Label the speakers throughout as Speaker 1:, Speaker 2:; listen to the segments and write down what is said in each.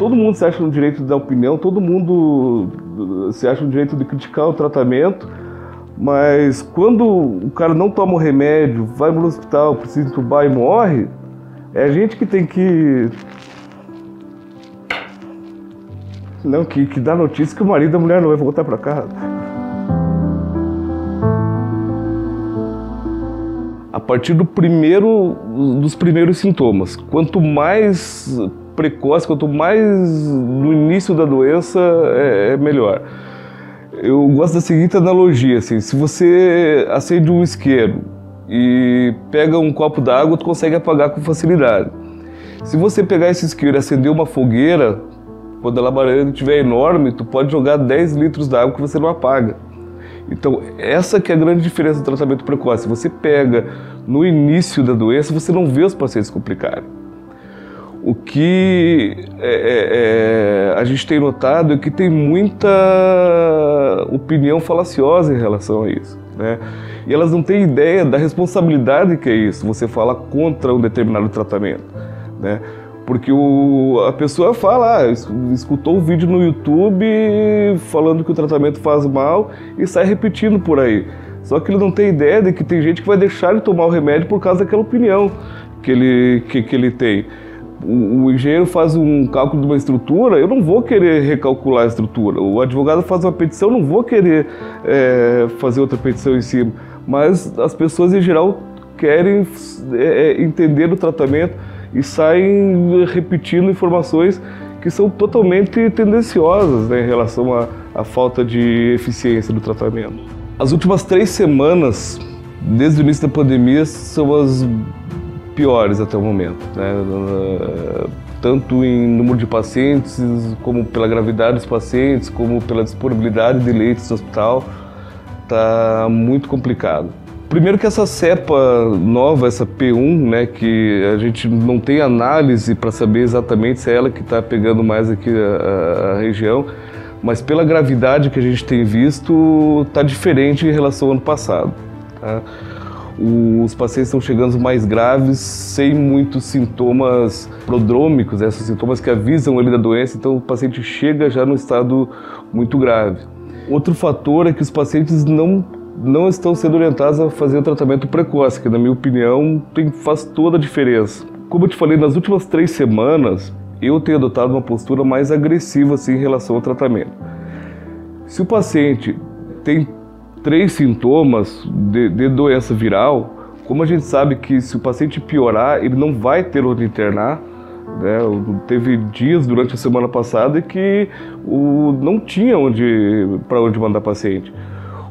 Speaker 1: todo mundo se acha no direito dar opinião, todo mundo se acha no direito de criticar o tratamento, mas quando o cara não toma o remédio, vai no hospital, precisa entubar e morre, é a gente que tem que. Não, que, que dá notícia que o marido da mulher não vai voltar para casa. A partir do primeiro, dos primeiros sintomas. Quanto mais precoce, quanto mais no início da doença, é, é melhor. Eu gosto da seguinte analogia, assim, se você acende um isqueiro e pega um copo d'água, tu consegue apagar com facilidade. Se você pegar esse isqueiro e acender uma fogueira, quando a labareda estiver enorme, tu pode jogar 10 litros d'água que você não apaga. Então, essa que é a grande diferença do tratamento precoce. Você pega no início da doença, você não vê os pacientes complicarem. O que é, é, é, a gente tem notado é que tem muita opinião falaciosa em relação a isso. Né? E elas não têm ideia da responsabilidade que é isso, você fala contra um determinado tratamento. Né? Porque o, a pessoa fala, ah, escutou um vídeo no YouTube falando que o tratamento faz mal e sai repetindo por aí. Só que ele não tem ideia de que tem gente que vai deixar de tomar o remédio por causa daquela opinião que ele, que, que ele tem o, engenheiro faz um cálculo de uma estrutura, eu não vou querer recalcular a estrutura. O advogado faz uma petição, não vou querer é, fazer outra petição em cima. Mas as pessoas, em geral, querem é, é entender o tratamento e saem repetindo informações que são totalmente tendenciosas né, em relação à, à falta de eficiência do tratamento. As últimas três semanas, desde o início da pandemia, são as piores até o momento, né? tanto em número de pacientes, como pela gravidade dos pacientes, como pela disponibilidade de leitos no hospital, está muito complicado. Primeiro que essa cepa nova, essa P1, né, que a gente não tem análise para saber exatamente se é ela que está pegando mais aqui a, a, região, mas pela gravidade que a gente tem visto, está diferente em relação ao ano passado. Tá? Os pacientes estão chegando mais graves sem muitos sintomas prodrômicos, esses sintomas que avisam ele da doença, então o paciente chega já no estado muito grave. Outro fator é que os pacientes não não estão sendo orientados a fazer o tratamento precoce, que na minha opinião tem, faz toda a diferença. Como eu te falei, nas últimas três semanas eu tenho adotado uma postura mais agressiva assim, em relação ao tratamento. Se o paciente tem três sintomas de, de, doença viral, como a gente sabe que se o paciente piorar, ele não vai ter onde internar, né? Teve dias durante a semana passada que o, não tinha onde para onde mandar paciente.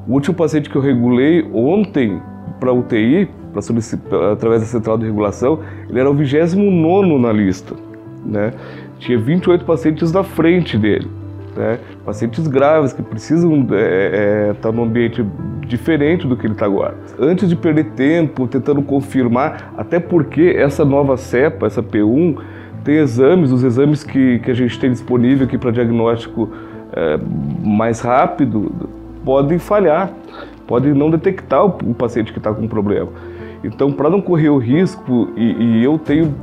Speaker 1: O último paciente que eu regulei ontem para UTI, pra através da central de regulação, ele era o 29 na lista. Né? Tinha 28 pacientes na frente dele né? pacientes graves que precisam estar é, é, tá num ambiente diferente do que ele está agora. Antes de perder tempo tentando confirmar, até porque essa nova cepa, essa P1, tem exames, os exames que, que a gente tem disponível aqui para diagnóstico é, mais rápido, podem falhar, podem não detectar o, o paciente que está com problema. Então, para não correr o risco, e, e eu tenho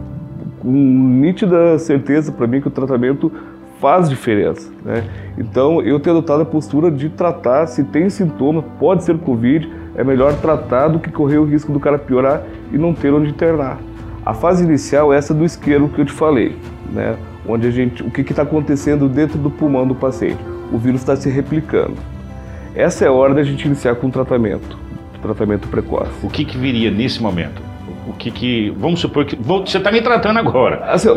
Speaker 1: com nítida certeza para mim que o tratamento faz diferença. Né? Então, eu tenho adotado a postura de tratar, se tem sintoma, pode ser Covid, é melhor tratar do que correr o risco do cara piorar e não ter onde internar. A fase inicial é essa do isqueiro que eu te falei, né? onde a gente, o que está acontecendo dentro do pulmão do paciente? O vírus está se replicando. Essa é a hora da gente iniciar com o tratamento, tratamento precoce.
Speaker 2: O que, que viria nesse momento? O que que, vamos supor que, você está me tratando agora.
Speaker 1: Assim,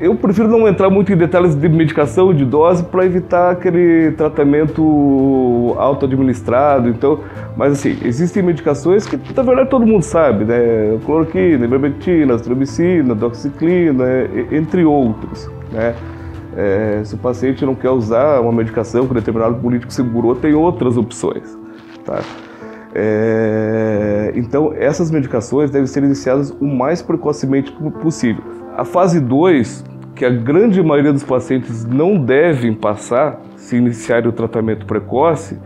Speaker 1: eu prefiro não entrar muito em detalhes de medicação, de dose, para evitar aquele tratamento auto-administrado. Então, mas assim, existem medicações que na verdade todo mundo sabe, né? Cloroquina, ivermectina, astromicina, doxiciclina, entre outros, né? É, se o paciente não quer usar uma medicação que um determinado político segurou, tem outras opções, tá? É, então, essas medicações devem ser iniciadas o mais precocemente possível. A fase 2, que a grande maioria dos pacientes não devem passar se iniciarem o tratamento precoce,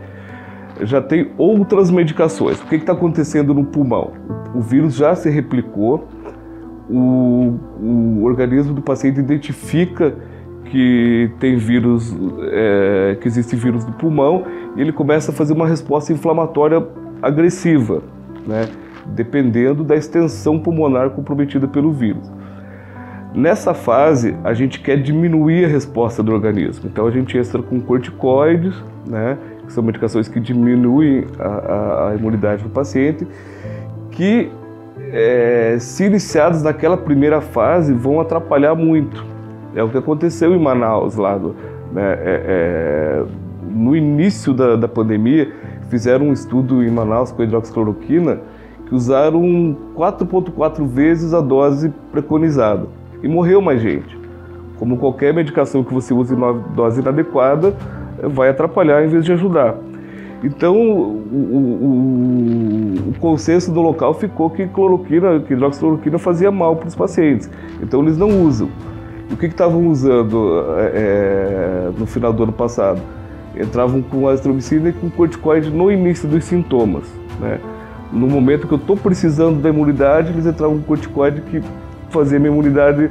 Speaker 1: já tem outras medicações. O que está acontecendo no pulmão? O vírus já se replicou, o, o organismo do paciente identifica que tem vírus, é, que existe vírus no pulmão, e ele começa a fazer uma resposta inflamatória agressiva, né? dependendo da extensão pulmonar comprometida pelo vírus. Nessa fase, a gente quer diminuir a resposta do organismo. Então, a gente entra com corticoides, né, que são medicações que diminuem a, a, imunidade do paciente, que, é, se iniciados naquela primeira fase, vão atrapalhar muito. É o que aconteceu em Manaus, lá do, né, é, é, no início da, da pandemia, fizeram um estudo em Manaus com hidroxicloroquina que usaram 4,4 vezes a dose preconizada e morreu mais gente. Como qualquer medicação que você use em dose inadequada, vai atrapalhar em vez de ajudar. Então, o, o, o, consenso do local ficou que cloroquina, que hidroxicloroquina fazia mal para os pacientes. Então, eles não usam. O que estavam usando é, no final do ano passado? Entravam com azitromicina e com corticoide no início dos sintomas. Né? No momento que eu estou precisando da imunidade, eles entravam com corticoide que fazia minha imunidade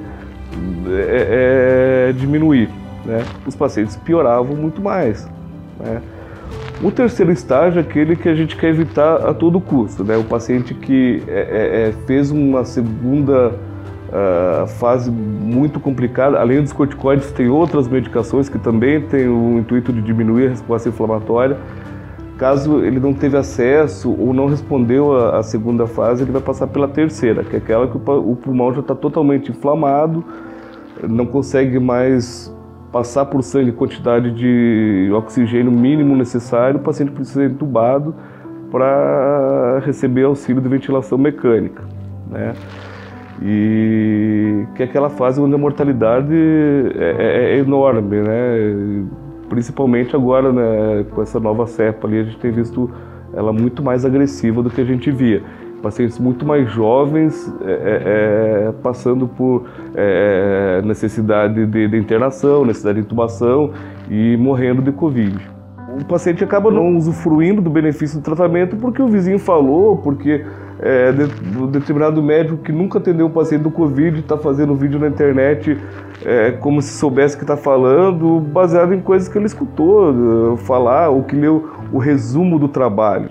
Speaker 1: é, é, diminuir. Né? Os pacientes pioravam muito mais. Né? O terceiro estágio é aquele que a gente quer evitar a todo custo. Né? O paciente que é, é, é fez uma segunda uh, fase muito complicada, além dos corticoides, tem outras medicações que também têm o intuito de diminuir a resposta inflamatória Caso ele não teve acesso ou não respondeu à segunda fase, ele vai passar pela terceira, que é aquela que o pulmão já está totalmente inflamado, não consegue mais passar por sangue quantidade de oxigênio mínimo necessário, o paciente precisa ser entubado para receber auxílio de ventilação mecânica, né? E que é aquela fase onde a mortalidade é, é, é enorme, né? Principalmente agora né, com essa nova cepa ali, a gente tem visto ela muito mais agressiva do que a gente via. Pacientes muito mais jovens é, é, é passando por é, necessidade de, de, internação, necessidade de intubação e morrendo de Covid. O paciente acaba não usufruindo do benefício do tratamento porque o vizinho falou, porque é, de, determinado médico que nunca atendeu um paciente do Covid está fazendo vídeo na internet é, como se soubesse que está falando, baseado em coisas que ele escutou falar ou que leu o resumo do trabalho.